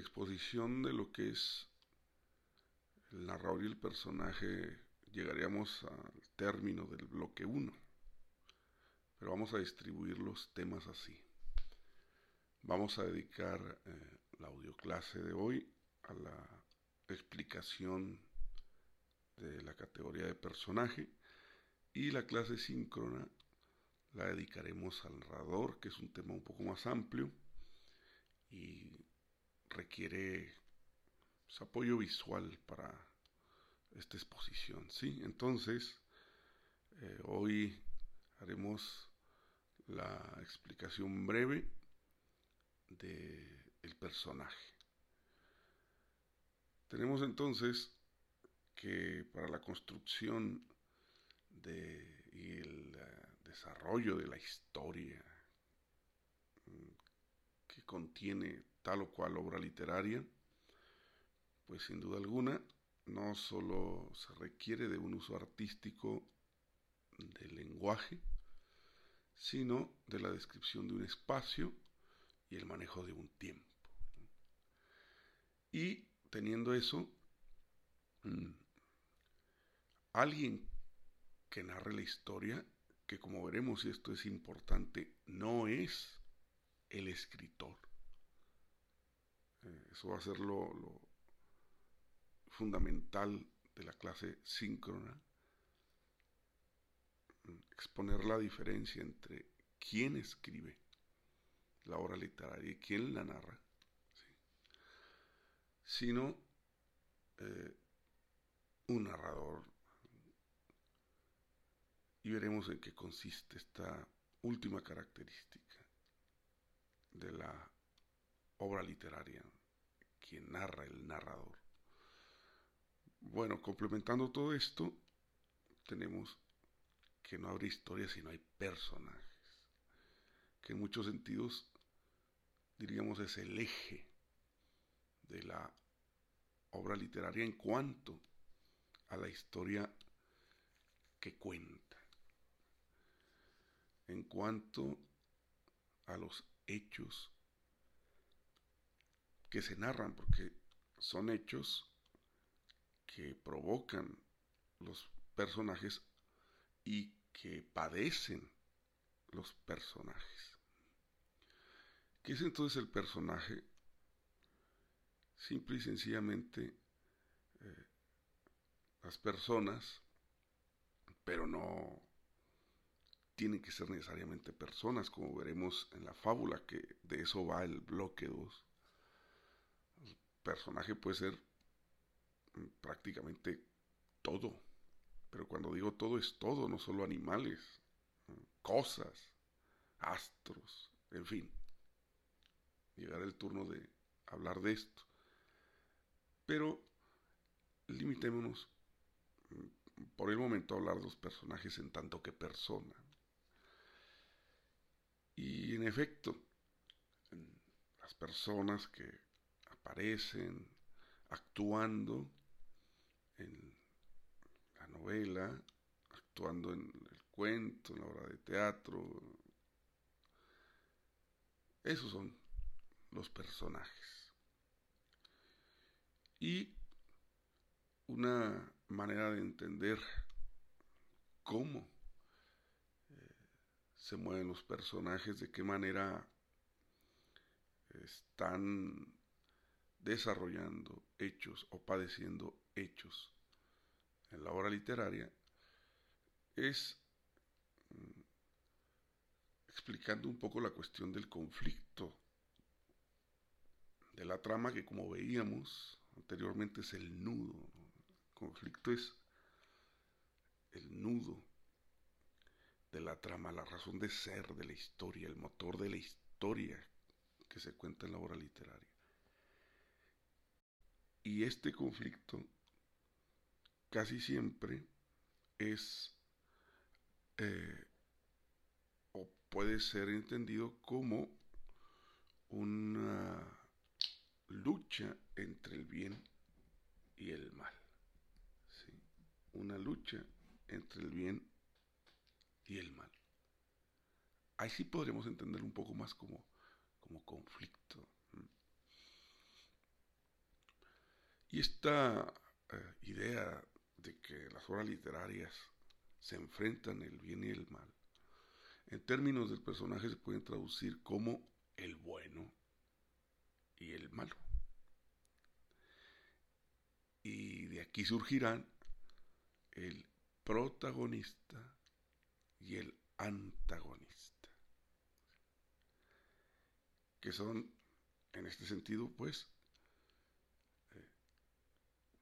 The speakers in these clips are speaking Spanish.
exposición de lo que es el narrador y el personaje llegaríamos al término del bloque 1. Pero vamos a distribuir los temas así. Vamos a dedicar eh, la audioclase de hoy a la explicación de la categoría de personaje y la clase síncrona la dedicaremos al narrador, que es un tema un poco más amplio y requiere pues, apoyo visual para esta exposición. ¿sí? Entonces, eh, hoy haremos la explicación breve del personaje. Tenemos entonces que para la construcción de, y el eh, desarrollo de la historia mm, que contiene tal o cual obra literaria, pues sin duda alguna no solo se requiere de un uso artístico del lenguaje, sino de la descripción de un espacio y el manejo de un tiempo. Y teniendo eso, mm, alguien que narre la historia, que como veremos, y esto es importante, no es el escritor. Eh, eso va a ser lo, fundamental de la clase síncrona, exponer la diferencia entre quién escribe la obra literaria y quién la narra, sino eh, un narrador. Y veremos en qué consiste esta última característica de la obra literaria, quien narra el narrador. Bueno, complementando todo esto, tenemos que no habrá historia si no hay personajes, que en muchos sentidos diríamos es el eje de la obra literaria en cuanto a la historia que cuenta, en cuanto a los hechos que se narran, porque son hechos que provocan los personajes y que padecen los personajes. ¿Qué es entonces el personaje? Simple y sencillamente eh, las personas, pero no tienen que ser necesariamente personas, como veremos en la fábula, que de eso va el bloque 2. Personaje puede ser prácticamente todo. Pero cuando digo todo es todo, no solo animales, cosas, astros, en fin. Llegará el turno de hablar de esto. Pero limitémonos mm, por el momento a hablar de los personajes en tanto que persona. Y en efecto, las personas que aparecen actuando en la novela, actuando en el cuento, en la obra de teatro. Esos son los personajes. Y una manera de entender cómo eh, se mueven los personajes, de qué manera están desarrollando hechos o padeciendo hechos en la obra literaria es mm, explicando un poco la cuestión del conflicto de la trama que como veíamos anteriormente es el nudo. El conflicto es el nudo de la trama, la razón de ser de la historia, el motor de la historia que se cuenta en la obra literaria. Y este conflicto casi siempre es eh, o puede ser entendido como una lucha entre el bien y el mal. Una lucha entre el bien y el mal. Ahí sí podremos entender un poco más como, como conflicto. Y esta eh, idea de que las obras literarias se enfrentan el bien y el mal, en términos del personaje se pueden traducir como el bueno y el malo. Y de aquí surgirán el protagonista y el antagonista, que son, en este sentido, pues,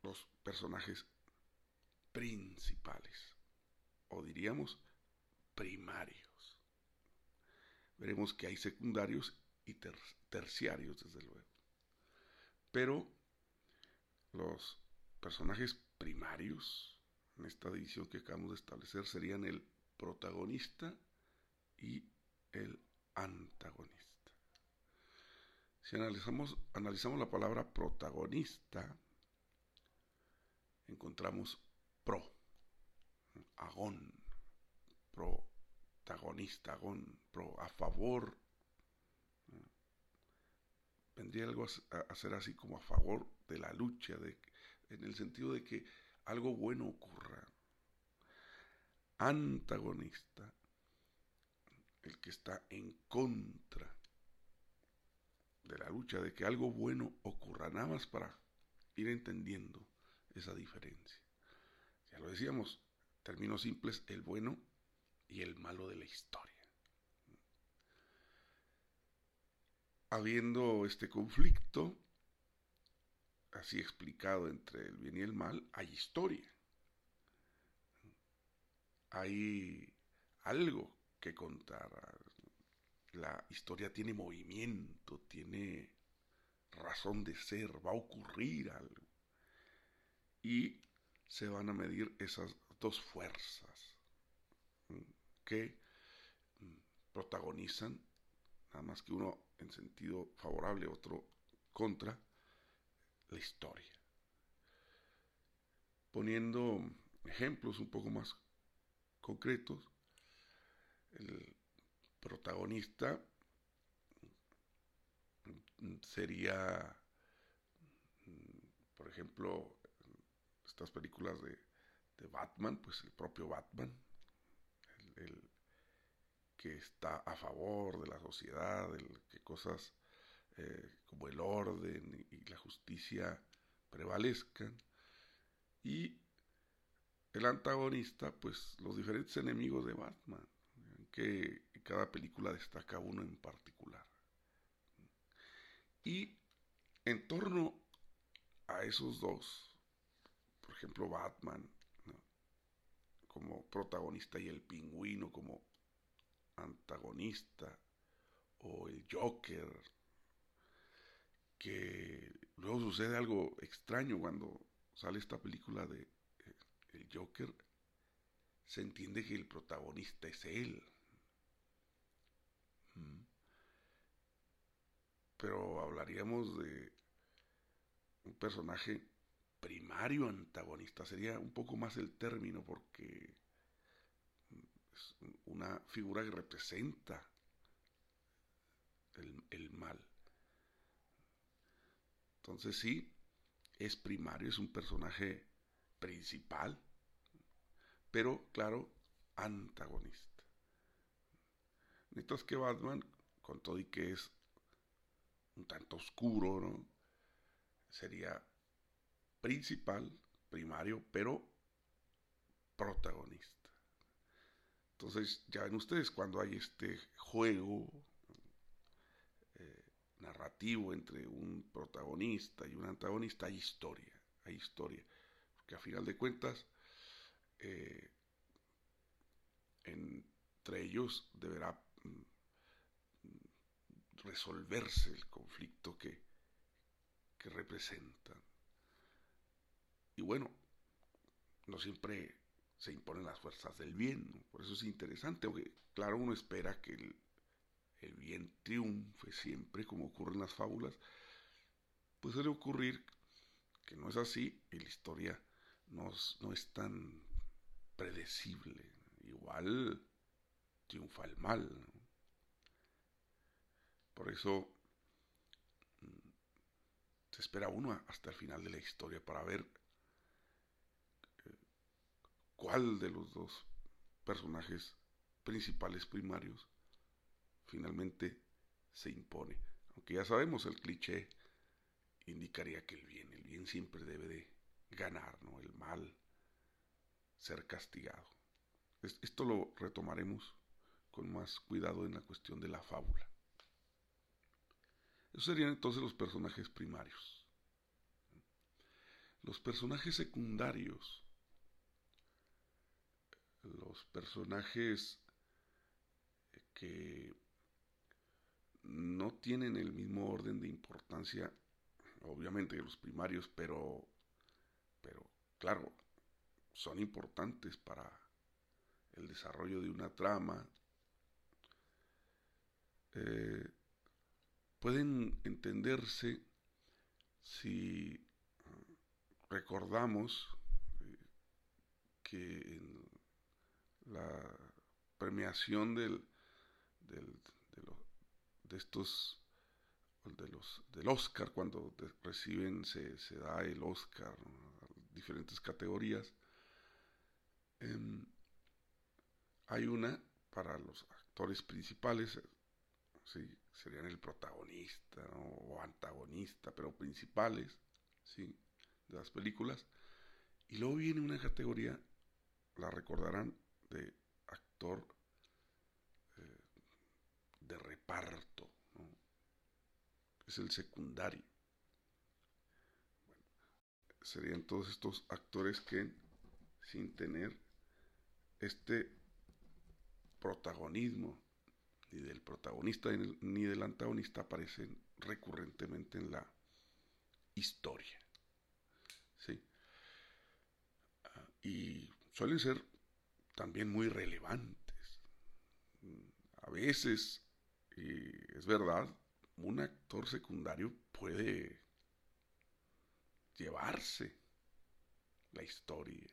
los personajes principales, o diríamos primarios. Veremos que hay secundarios y terciarios, desde luego. Pero los personajes primarios en esta división que acabamos de establecer serían el protagonista y el antagonista. Si analizamos, analizamos la palabra protagonista, encontramos pro, agón, protagonista, agón, pro, a favor. Vendría algo a, ser así como a favor de la lucha, de, en el sentido de que algo bueno ocurra. Antagonista, el que está en contra de la lucha, de que algo bueno ocurra, nada más para ir entendiendo esa diferencia. Ya lo decíamos, términos simples, el bueno y el malo de la historia. Habiendo este conflicto, así explicado entre el bien y el mal, hay historia. Hay algo que contar. La historia tiene movimiento, tiene razón de ser, va a ocurrir algo. Y se van a medir esas dos fuerzas que protagonizan, nada más que uno en sentido favorable, otro contra, la historia. Poniendo ejemplos un poco más concretos, el protagonista sería, por ejemplo, estas películas de, Batman, pues el propio Batman, el, que está a favor de la sociedad, que cosas eh, como el orden y la justicia prevalezcan. Y el antagonista, pues los diferentes enemigos de Batman, que cada película destaca uno en particular. Y en torno a esos dos, por ejemplo Batman como protagonista y el pingüino como antagonista, o el Joker que luego sucede algo extraño cuando sale esta película de eh, El Joker, se entiende que el protagonista es él. Mm. Pero hablaríamos de un personaje primario antagonista, sería un poco más el término porque es una figura que representa el, el mal. Entonces sí, es primario, es un personaje principal, pero claro, antagonista. Mientras que Batman, con todo y que es un tanto oscuro, ¿no? Sería principal, primario, pero protagonista. Entonces, ya ven ustedes, cuando hay este juego narrativo entre un protagonista y un antagonista, hay historia, hay historia. Porque a final de cuentas, eh, entre ellos deberá mm, resolverse el conflicto que, que representan. Y bueno, no siempre se imponen las fuerzas del bien, por eso es interesante, aunque claro, uno espera que el, bien triunfe siempre, como ocurre en las fábulas, pues suele ocurrir que no es así y la historia no, no es tan predecible. Igual triunfa el mal. Por eso mm, se espera uno hasta el final de la historia para ver cuál de los dos personajes principales primarios finalmente se impone. Aunque ya sabemos el cliché indicaría que el bien, el bien siempre debe de ganar, ¿no? El mal ser castigado. Esto lo retomaremos con más cuidado en la cuestión de la fábula. Esos serían entonces los personajes primarios. Los personajes secundarios, los personajes que no tienen el mismo orden de importancia, obviamente, que los primarios, pero, pero claro, son importantes para el desarrollo de una trama. Eh, pueden entenderse si recordamos eh, que en la premiación del, de, estos de los del Oscar cuando reciben se, da el Oscar diferentes categorías. Em, hay una para los actores principales sí serían el protagonista o antagonista pero principales sí de las películas. Y luego viene una categoría la recordarán de actor de reparto. Es el secundario. serían todos estos actores que, sin tener este protagonismo, ni del protagonista ni del antagonista, aparecen recurrentemente en la historia. ¿Sí? Y suelen ser también muy relevantes. A veces y es verdad, un actor secundario puede llevarse la historia.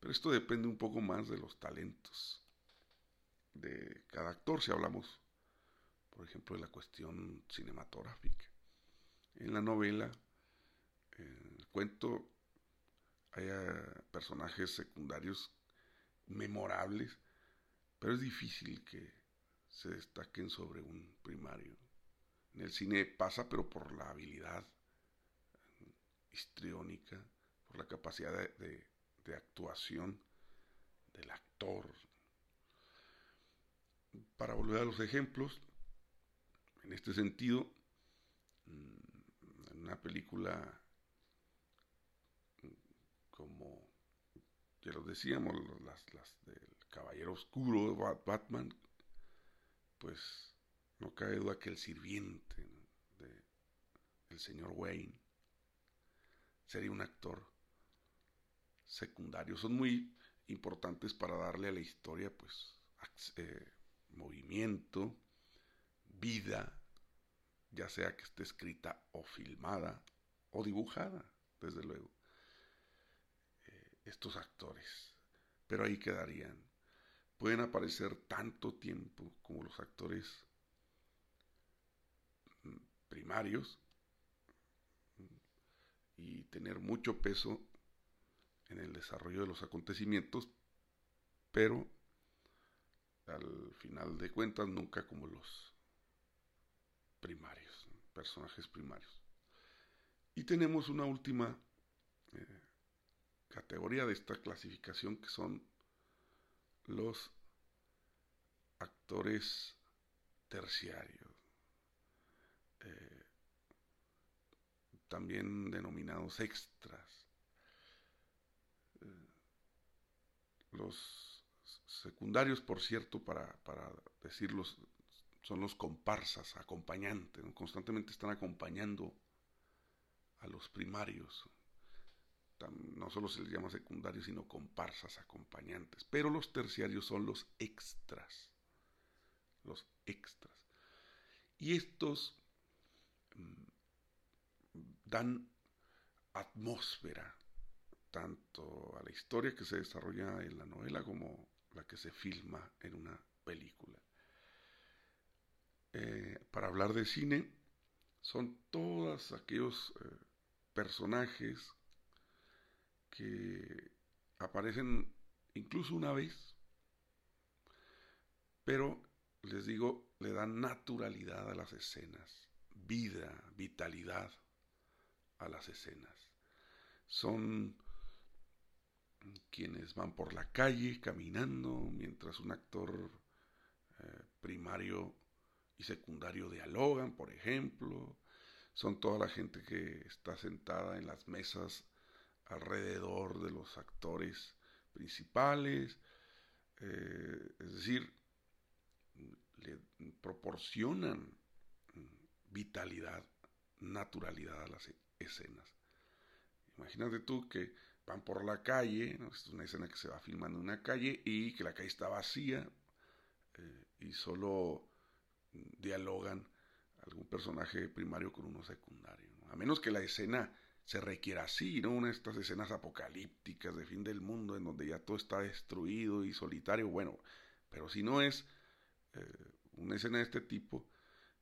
Pero esto depende un poco más de los talentos de cada actor, si hablamos, por ejemplo, de la cuestión cinematográfica. En la novela, el cuento, hay personajes secundarios memorables, pero es difícil que se destaquen sobre un primario. En el cine pasa, pero por la habilidad histriónica, por la capacidad de, actuación del actor. Para volver a los ejemplos, en este sentido, mm, en una película como ya lo decíamos, las, las del Caballero Oscuro, Batman, pues no cabe duda que el sirviente del señor Wayne sería un actor secundario. Son muy importantes para darle a la historia, pues, eh, movimiento, vida, ya sea que esté escrita o filmada o dibujada, desde luego, estos actores. Pero ahí quedarían pueden aparecer tanto tiempo como los actores primarios y tener mucho peso en el desarrollo de los acontecimientos, pero al final de cuentas nunca como los primarios, personajes primarios. Y tenemos una última eh, categoría de esta clasificación que son los actores terciarios, eh, también denominados extras. Eh, los secundarios, por cierto, para, decirlos, son los comparsas, acompañantes, constantemente están acompañando a los primarios no solo se les llama secundarios, sino comparsas, acompañantes. Pero los terciarios son los extras. Los extras. Y estos mm, dan atmósfera tanto a la historia que se desarrolla en la novela como la que se filma en una película. Eh, para hablar de cine, son todos aquellos eh, personajes que aparecen incluso una vez, pero les digo, le dan naturalidad a las escenas, vida, vitalidad a las escenas. Son quienes van por la calle caminando mientras un actor eh, primario y secundario dialogan, por ejemplo. Son toda la gente que está sentada en las mesas alrededor de los actores principales. Eh, es decir, le proporcionan vitalidad, naturalidad a las escenas. Imagínate tú que van por la calle, es una escena que se va filmando en una calle y que la calle está vacía eh, y solo dialogan algún personaje primario con uno secundario. A menos que la escena se requiera así, ¿no? Una de estas escenas apocalípticas de fin del mundo en donde ya todo está destruido y solitario, bueno, pero si no es eh, una escena de este tipo,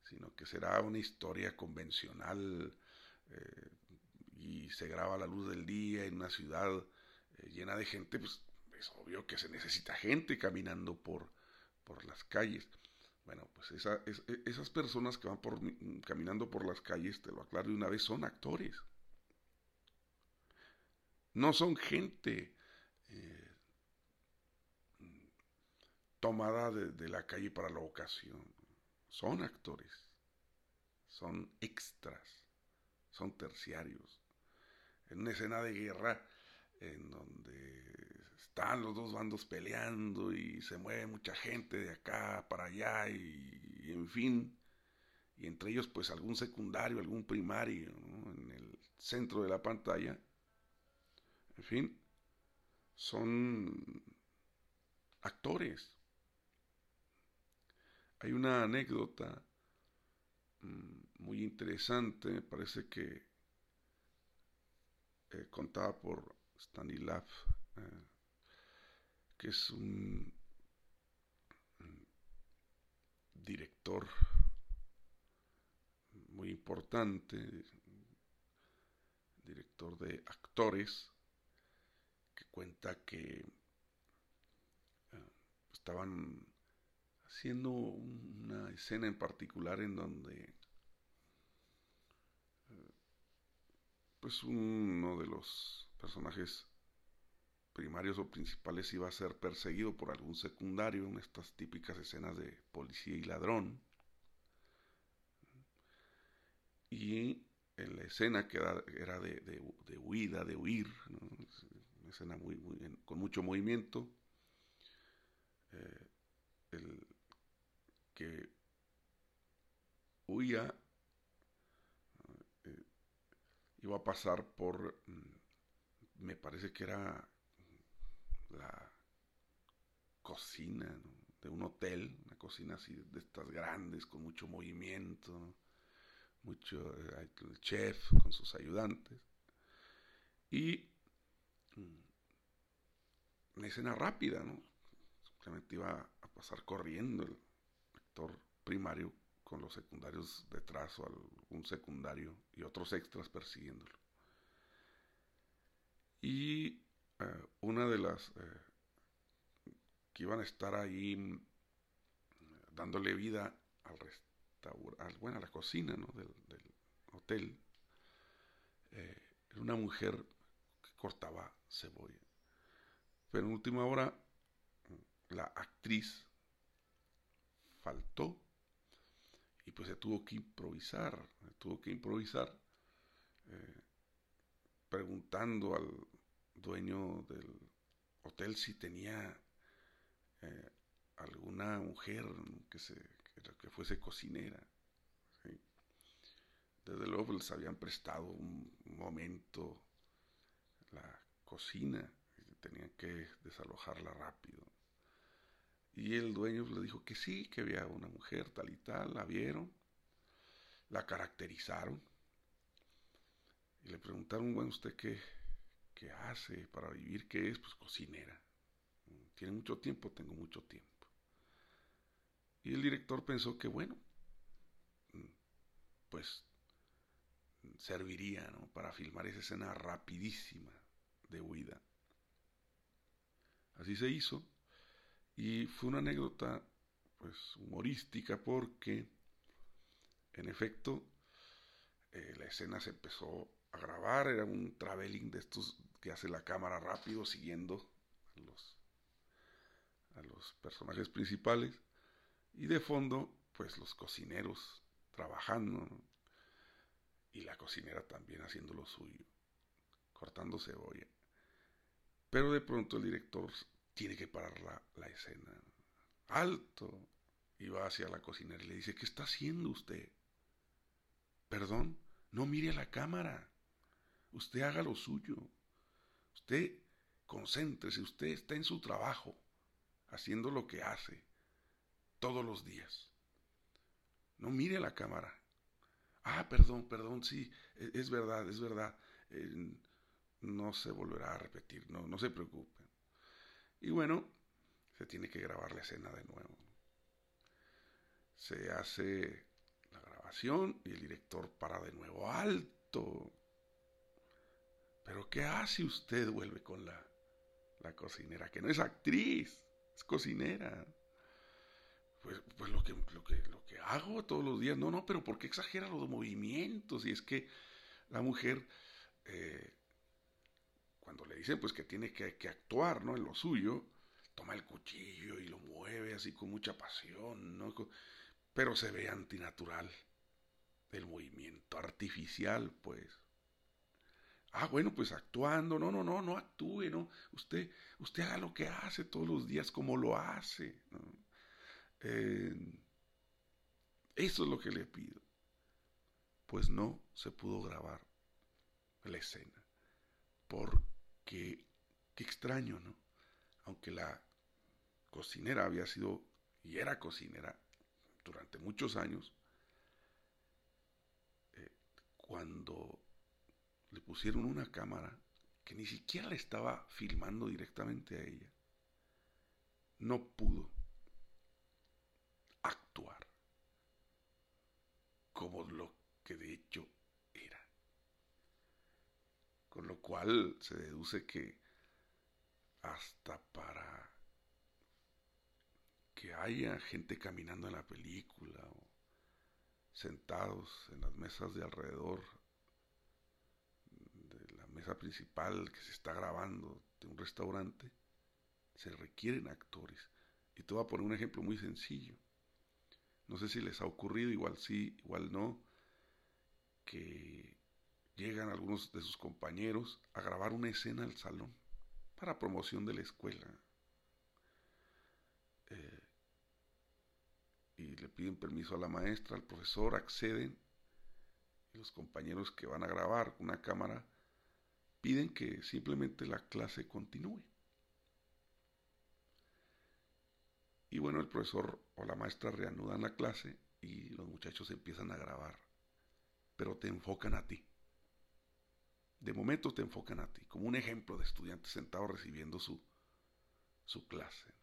sino que será una historia convencional eh, y se graba a la luz del día en una ciudad eh, llena de gente, pues es obvio que se necesita gente caminando por, por las calles. Bueno, pues esa, e, esas personas que van por, caminando por las calles, te lo aclaro de una vez, son actores. No son gente eh, tomada de, la calle para la ocasión. Son actores. Son extras. Son terciarios. En una escena de guerra en donde están los dos bandos peleando y se mueve mucha gente de acá para allá y, en fin, y entre ellos pues algún secundario, algún primario en el centro de la pantalla, en fin, son actores. Hay una anécdota mm, muy interesante, parece que eh, contada por Stanislav eh, que es un director muy importante, director de actores, cuenta que eh, estaban haciendo una escena en particular en donde eh, pues uno de los personajes primarios o principales iba a ser perseguido por algún secundario en estas típicas escenas de policía y ladrón. Y en la escena que era, de, huida, de huir, una escena muy, con mucho movimiento, eh, el que huía eh, iba a pasar por, mm, me parece que era la cocina de un hotel, una cocina así de estas grandes, con mucho movimiento, mucho eh, el chef con sus ayudantes. Y mm, una escena rápida, ¿no? Simplemente iba a pasar corriendo el actor primario con los secundarios detrás o algún secundario y otros extras persiguiéndolo. Y eh, una de las eh, que iban a estar ahí mm, dándole vida al restaurante, bueno, a la cocina del, hotel, eh, era una mujer que cortaba cebolla. Pero en última hora, la actriz faltó y pues se tuvo que improvisar, tuvo que improvisar preguntando al, dueño del hotel si tenía eh, alguna mujer que, se, que, fuese cocinera. Desde luego les habían prestado un momento la cocina y tenían que desalojarla rápido. Y el dueño le dijo que sí, que había una mujer tal y tal, la vieron, la caracterizaron y le preguntaron, bueno, ¿usted qué, ¿Qué hace para vivir? ¿Qué es? Pues cocinera. Tiene mucho tiempo, tengo mucho tiempo. Y el director pensó que, bueno, pues serviría ¿no? para filmar esa escena rapidísima de huida. Así se hizo. Y fue una anécdota pues humorística porque en efecto eh, la escena se empezó a grabar, era un traveling de estos que hace la cámara rápido siguiendo a los, a los personajes principales. Y de fondo pues los cocineros trabajando y la cocinera también haciendo lo suyo, cortando cebolla. Pero de pronto el director tiene que parar la, escena. Alto. Y va hacia la cocinera y le dice, ¿qué está haciendo usted? Perdón, no mire a la cámara. Usted haga lo suyo. Usted concéntrese, usted está en su trabajo, haciendo lo que hace todos los días. No mire a la cámara. Ah, perdón, perdón, sí, e, es verdad, es verdad. No se volverá a repetir, no, no se preocupe. Y bueno, se tiene que grabar la escena de nuevo. Se hace la grabación y el director para de nuevo alto. Pero ¿qué hace usted? Vuelve con la, la cocinera, que no es actriz, es cocinera. Pues, pues lo, que, lo, que, lo que hago todos los días, no, no, pero ¿por qué exagera los movimientos? Y es que la mujer eh, cuando le dicen pues que tiene que, actuar, ¿no? En lo suyo, toma el cuchillo y lo mueve así con mucha pasión, ¿no? Pero se ve antinatural el movimiento artificial, pues. Ah, bueno, pues actuando, no, no, no, no actúe, no. Usted, usted haga lo que hace todos los días como lo hace. Eh, eso es lo que le pido. Pues no se pudo grabar la escena. Porque qué, extraño, ¿no? Aunque la cocinera había sido y era cocinera durante muchos años, eh, cuando le pusieron una cámara que ni siquiera le estaba filmando directamente a ella, no pudo actuar como lo que de hecho con lo cual se deduce que hasta para que haya gente caminando en la película o sentados en las mesas de alrededor de la mesa principal que se está grabando de un restaurante, se requieren actores. Y te voy a poner un ejemplo muy sencillo. No sé si les ha ocurrido, igual sí, igual no, que llegan algunos de sus compañeros a grabar una escena al salón para promoción de la escuela. Eh, y le piden permiso a la maestra, al profesor, acceden. Y los compañeros que van a grabar una cámara piden que simplemente la clase continúe. Y bueno, el profesor o la maestra reanudan la clase y los muchachos empiezan a grabar, pero te enfocan a ti de momento te enfocan a ti, como un ejemplo de estudiante sentado recibiendo su, su clase.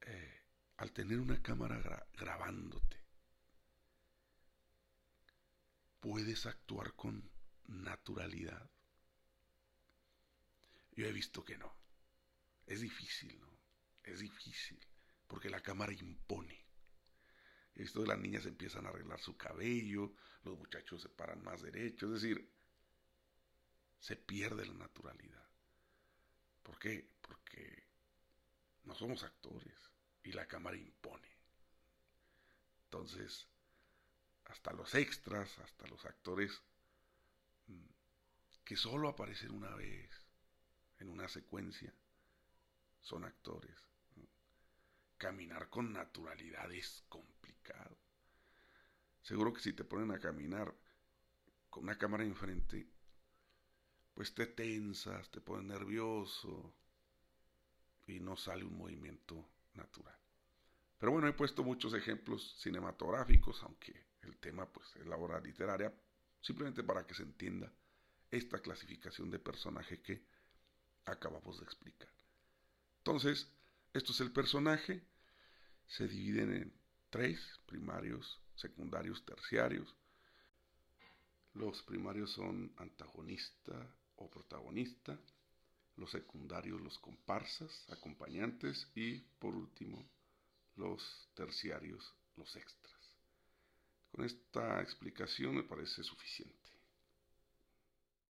Eh, al tener una cámara grabándote, puedes actuar con naturalidad. Yo he visto que no. Es difícil, ¿no? Es difícil, porque la cámara impone. Esto de las niñas empiezan a arreglar su cabello, los muchachos se paran más derechos, es decir, se pierde la naturalidad. ¿Por qué? Porque no somos actores y la cámara impone. Entonces, hasta los extras, hasta los actores mm, que solo aparecen una vez en una secuencia, son actores. Caminar con naturalidad es complicado. Seguro que si te ponen a caminar con una cámara enfrente, pues te tensas, te pones nervioso y no sale un movimiento natural. Pero bueno, he puesto muchos ejemplos cinematográficos, aunque el tema pues es la obra literaria, simplemente para que se entienda esta clasificación de personaje que acabamos de explicar. Entonces, esto es el personaje. Se dividen en tres primarios, secundarios, terciarios. Los primarios son antagonista o protagonista, los secundarios los comparsas, acompañantes y por último los terciarios, los extras. Con esta explicación me parece suficiente.